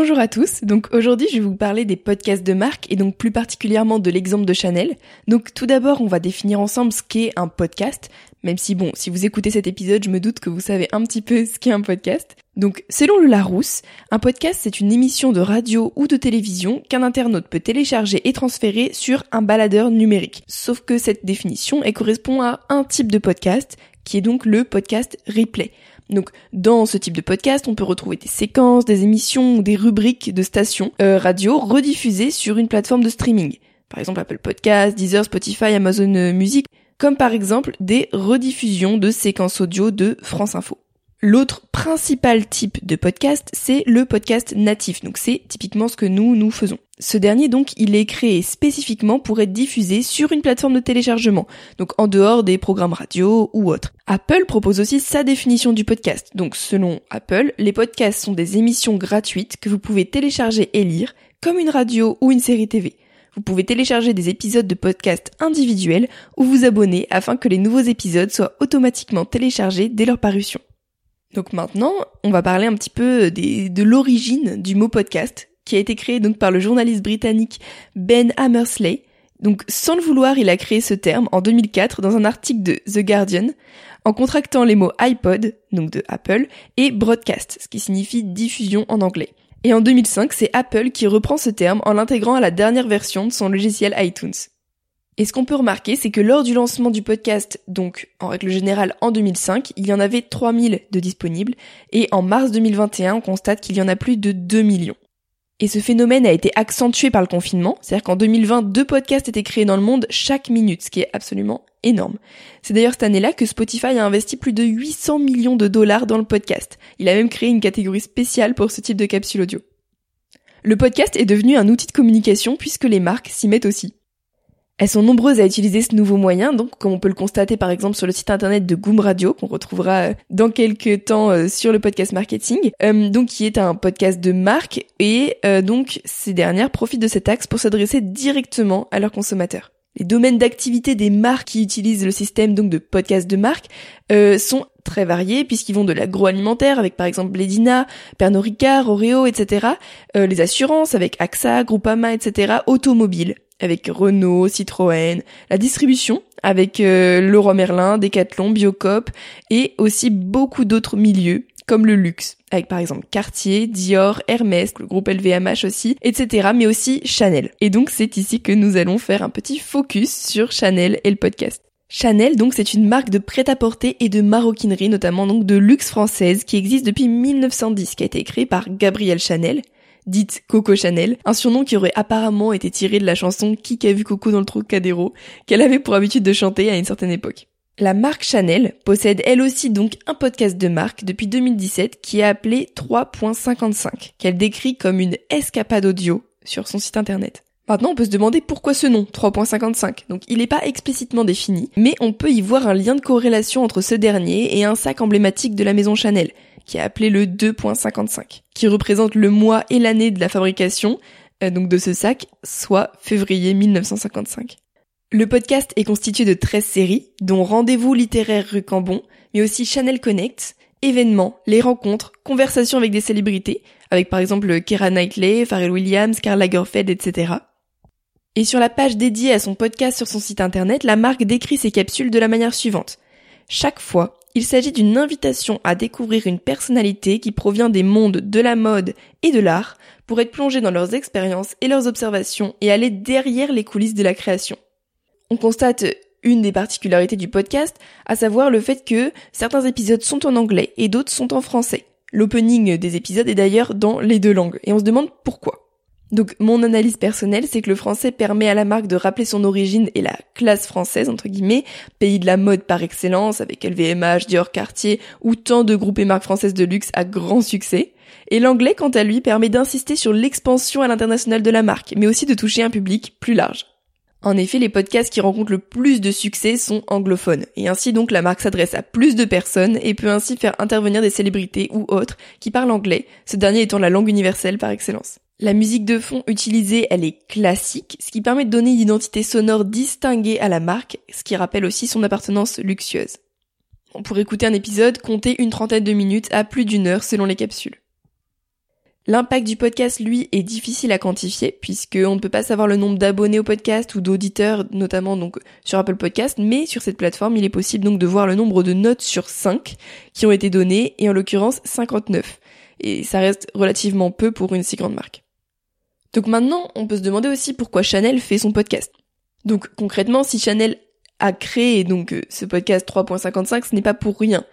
Bonjour à tous, donc aujourd'hui je vais vous parler des podcasts de marque et donc plus particulièrement de l'exemple de Chanel. Donc tout d'abord on va définir ensemble ce qu'est un podcast, même si bon, si vous écoutez cet épisode je me doute que vous savez un petit peu ce qu'est un podcast. Donc selon le Larousse, un podcast c'est une émission de radio ou de télévision qu'un internaute peut télécharger et transférer sur un baladeur numérique. Sauf que cette définition elle correspond à un type de podcast qui est donc le podcast replay. Donc dans ce type de podcast, on peut retrouver des séquences, des émissions des rubriques de stations euh, radio rediffusées sur une plateforme de streaming. Par exemple Apple Podcasts, Deezer, Spotify, Amazon euh, Music, comme par exemple des rediffusions de séquences audio de France Info. L'autre principal type de podcast, c'est le podcast natif. Donc c'est typiquement ce que nous, nous faisons. Ce dernier, donc, il est créé spécifiquement pour être diffusé sur une plateforme de téléchargement, donc en dehors des programmes radio ou autres. Apple propose aussi sa définition du podcast. Donc selon Apple, les podcasts sont des émissions gratuites que vous pouvez télécharger et lire, comme une radio ou une série TV. Vous pouvez télécharger des épisodes de podcast individuels ou vous abonner afin que les nouveaux épisodes soient automatiquement téléchargés dès leur parution. Donc maintenant, on va parler un petit peu de l'origine du mot podcast, qui a été créé donc par le journaliste britannique Ben Hammersley. Donc sans le vouloir, il a créé ce terme en 2004 dans un article de The Guardian, en contractant les mots iPod, donc de Apple, et broadcast, ce qui signifie diffusion en anglais. Et en 2005, c'est Apple qui reprend ce terme en l'intégrant à la dernière version de son logiciel iTunes. Et ce qu'on peut remarquer, c'est que lors du lancement du podcast, donc en règle générale en 2005, il y en avait 3000 de disponibles, et en mars 2021, on constate qu'il y en a plus de 2 millions. Et ce phénomène a été accentué par le confinement, c'est-à-dire qu'en 2020, deux podcasts étaient créés dans le monde chaque minute, ce qui est absolument énorme. C'est d'ailleurs cette année-là que Spotify a investi plus de 800 millions de dollars dans le podcast. Il a même créé une catégorie spéciale pour ce type de capsule audio. Le podcast est devenu un outil de communication puisque les marques s'y mettent aussi. Elles sont nombreuses à utiliser ce nouveau moyen, donc comme on peut le constater par exemple sur le site internet de Goom Radio, qu'on retrouvera euh, dans quelques temps euh, sur le podcast marketing, euh, donc qui est un podcast de marque, et donc ces dernières profitent de cet axe pour s'adresser directement à leurs consommateurs. Les domaines d'activité des marques qui utilisent le système donc de podcast de marque sont très variés puisqu'ils vont de l'agroalimentaire avec par exemple Bledina, Pernod Ricard, Oreo, etc. les assurances avec AXA, Groupama, etc. Automobile avec Renault, Citroën, la distribution avec euh, Leroy Merlin, Decathlon, Biocop et aussi beaucoup d'autres milieux comme le luxe, avec par exemple Cartier, Dior, Hermès, le groupe LVMH aussi, etc. mais aussi Chanel. Et donc c'est ici que nous allons faire un petit focus sur Chanel et le podcast. Chanel, donc, c'est une marque de prêt-à-porter et de maroquinerie, notamment donc de luxe française, qui existe depuis 1910, qui a été créée par Gabrielle Chanel, dite Coco Chanel, un surnom qui aurait apparemment été tiré de la chanson Qui a vu Coco dans le Trocadéro, qu'elle avait pour habitude de chanter à une certaine époque. La marque Chanel possède elle aussi donc un podcast de marque depuis 2017 qui est appelé 3.55, qu'elle décrit comme une escapade audio sur son site internet. Maintenant, on peut se demander pourquoi ce nom, 3.55. Donc, il n'est pas explicitement défini, mais on peut y voir un lien de corrélation entre ce dernier et un sac emblématique de la maison Chanel, qui est appelé le 2.55, qui représente le mois et l'année de la fabrication, euh, donc de ce sac, soit février 1955. Le podcast est constitué de 13 séries, dont Rendez-vous littéraire rue Cambon, mais aussi Chanel Connect, événements, les rencontres, conversations avec des célébrités, avec par exemple Keira Knightley, Pharrell Williams, Karl Lagerfeld, etc. Et sur la page dédiée à son podcast sur son site internet, la marque décrit ses capsules de la manière suivante. Chaque fois, il s'agit d'une invitation à découvrir une personnalité qui provient des mondes de la mode et de l'art pour être plongé dans leurs expériences et leurs observations et aller derrière les coulisses de la création. On constate une des particularités du podcast, à savoir le fait que certains épisodes sont en anglais et d'autres sont en français. L'opening des épisodes est d'ailleurs dans les deux langues, et on se demande pourquoi. Donc mon analyse personnelle, c'est que le français permet à la marque de rappeler son origine et la classe française, entre guillemets, pays de la mode par excellence, avec LVMH, Dior, Cartier, ou tant de groupes et marques françaises de luxe à grand succès. Et l'anglais, quant à lui, permet d'insister sur l'expansion à l'international de la marque, mais aussi de toucher un public plus large. En effet, les podcasts qui rencontrent le plus de succès sont anglophones, et ainsi donc la marque s'adresse à plus de personnes et peut ainsi faire intervenir des célébrités ou autres qui parlent anglais, ce dernier étant la langue universelle par excellence. La musique de fond utilisée, elle est classique, ce qui permet de donner une identité sonore distinguée à la marque, ce qui rappelle aussi son appartenance luxueuse. Pour écouter un épisode, comptez une trentaine de minutes à plus d'une heure selon les capsules. L'impact du podcast, lui, est difficile à quantifier puisqu'on ne peut pas savoir le nombre d'abonnés au podcast ou d'auditeurs, notamment donc sur Apple Podcast, mais sur cette plateforme, il est possible donc de voir le nombre de notes sur 5 qui ont été données, et en l'occurrence 59. Et ça reste relativement peu pour une si grande marque. Donc maintenant, on peut se demander aussi pourquoi Chanel fait son podcast. Donc concrètement, si Chanel a créé donc ce podcast 3.55, ce n'est pas pour rien.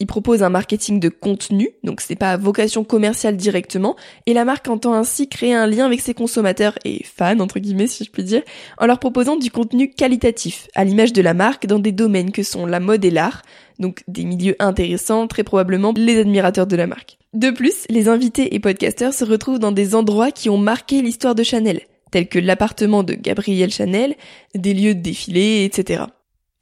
Il propose un marketing de contenu, donc c'est pas à vocation commerciale directement, et la marque entend ainsi créer un lien avec ses consommateurs et fans, entre guillemets si je puis dire, en leur proposant du contenu qualitatif, à l'image de la marque dans des domaines que sont la mode et l'art, donc des milieux intéressants, très probablement les admirateurs de la marque. De plus, les invités et podcasteurs se retrouvent dans des endroits qui ont marqué l'histoire de Chanel, tels que l'appartement de Gabrielle Chanel, des lieux de défilé, etc.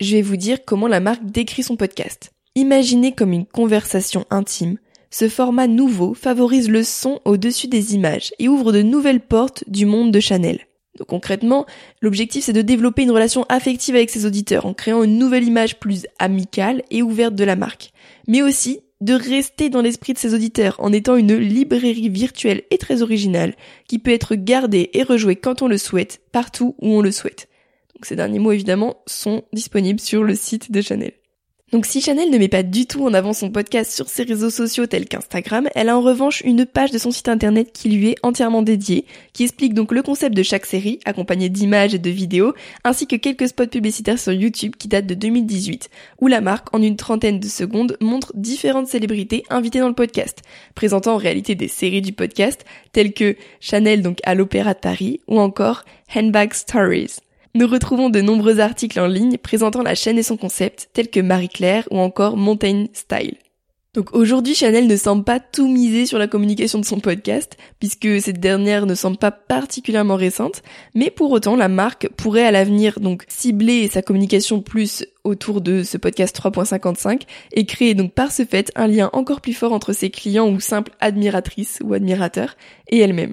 Je vais vous dire comment la marque décrit son podcast. Imaginé comme une conversation intime, ce format nouveau favorise le son au-dessus des images et ouvre de nouvelles portes du monde de Chanel. Donc concrètement, l'objectif c'est de développer une relation affective avec ses auditeurs en créant une nouvelle image plus amicale et ouverte de la marque, mais aussi de rester dans l'esprit de ses auditeurs en étant une librairie virtuelle et très originale qui peut être gardée et rejouée quand on le souhaite, partout où on le souhaite. Donc ces derniers mots évidemment sont disponibles sur le site de Chanel. Donc si Chanel ne met pas du tout en avant son podcast sur ses réseaux sociaux tels qu'Instagram, elle a en revanche une page de son site internet qui lui est entièrement dédiée, qui explique donc le concept de chaque série, accompagné d'images et de vidéos, ainsi que quelques spots publicitaires sur YouTube qui datent de 2018, où la marque, en une trentaine de secondes, montre différentes célébrités invitées dans le podcast, présentant en réalité des séries du podcast, telles que Chanel donc à l'Opéra de Paris, ou encore Handbag Stories. Nous retrouvons de nombreux articles en ligne présentant la chaîne et son concept, tels que Marie-Claire ou encore Mountain Style. Donc aujourd'hui, Chanel ne semble pas tout miser sur la communication de son podcast, puisque cette dernière ne semble pas particulièrement récente, mais pour autant, la marque pourrait à l'avenir donc cibler sa communication plus autour de ce podcast 3.55 et créer donc par ce fait un lien encore plus fort entre ses clients ou simples admiratrices ou admirateurs et elle-même.